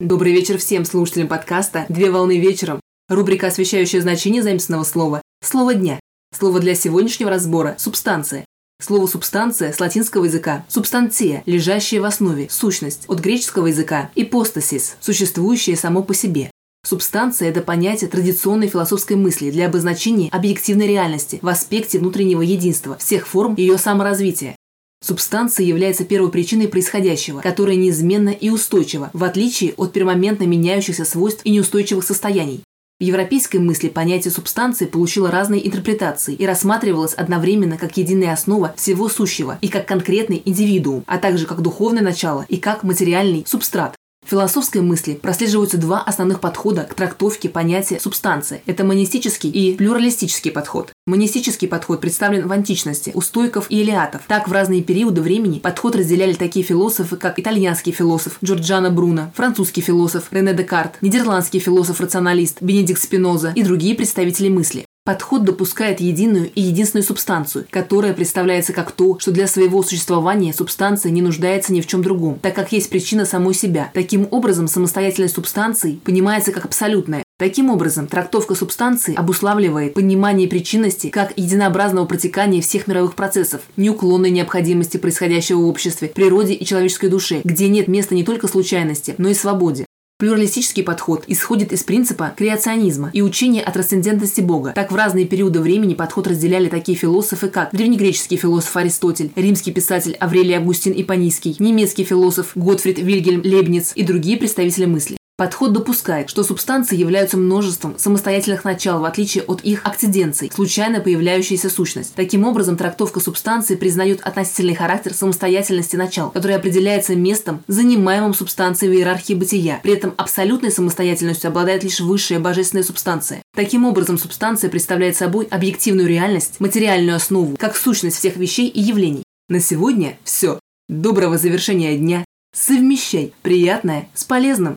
Добрый вечер всем слушателям подкаста «Две волны вечером». Рубрика, освещающая значение заимственного слова «Слово дня». Слово для сегодняшнего разбора – «субстанция». Слово «субстанция» с латинского языка «субстанция», лежащая в основе, сущность, от греческого языка «ипостасис», существующее само по себе. Субстанция – это понятие традиционной философской мысли для обозначения объективной реальности в аспекте внутреннего единства всех форм ее саморазвития. Субстанция является первой причиной происходящего, которая неизменна и устойчива, в отличие от пермоментно меняющихся свойств и неустойчивых состояний. В европейской мысли понятие субстанции получило разные интерпретации и рассматривалось одновременно как единая основа всего сущего и как конкретный индивидуум, а также как духовное начало и как материальный субстрат. Философской мысли прослеживаются два основных подхода к трактовке понятия субстанции. Это монистический и плюралистический подход. Монистический подход представлен в античности у стойков и элиатов. Так, в разные периоды времени подход разделяли такие философы, как итальянский философ Джорджано Бруно, французский философ Рене Декарт, нидерландский философ-рационалист Бенедикт Спиноза и другие представители мысли. Подход допускает единую и единственную субстанцию, которая представляется как то, что для своего существования субстанция не нуждается ни в чем другом, так как есть причина самой себя. Таким образом, самостоятельность субстанции понимается как абсолютная. Таким образом, трактовка субстанции обуславливает понимание причинности как единообразного протекания всех мировых процессов, неуклонной необходимости происходящего в обществе, природе и человеческой душе, где нет места не только случайности, но и свободе. Плюралистический подход исходит из принципа креационизма и учения о трансцендентности Бога. Так в разные периоды времени подход разделяли такие философы, как древнегреческий философ Аристотель, римский писатель Аврелий Августин Ипанийский, немецкий философ Готфрид Вильгельм Лейбниц и другие представители мысли. Подход допускает, что субстанции являются множеством самостоятельных начал, в отличие от их акциденций, случайно появляющаяся сущность. Таким образом, трактовка субстанции признает относительный характер самостоятельности начал, который определяется местом, занимаемым субстанцией в иерархии бытия. При этом абсолютной самостоятельностью обладает лишь высшая божественная субстанция. Таким образом, субстанция представляет собой объективную реальность, материальную основу, как сущность всех вещей и явлений. На сегодня все. Доброго завершения дня. Совмещай приятное с полезным.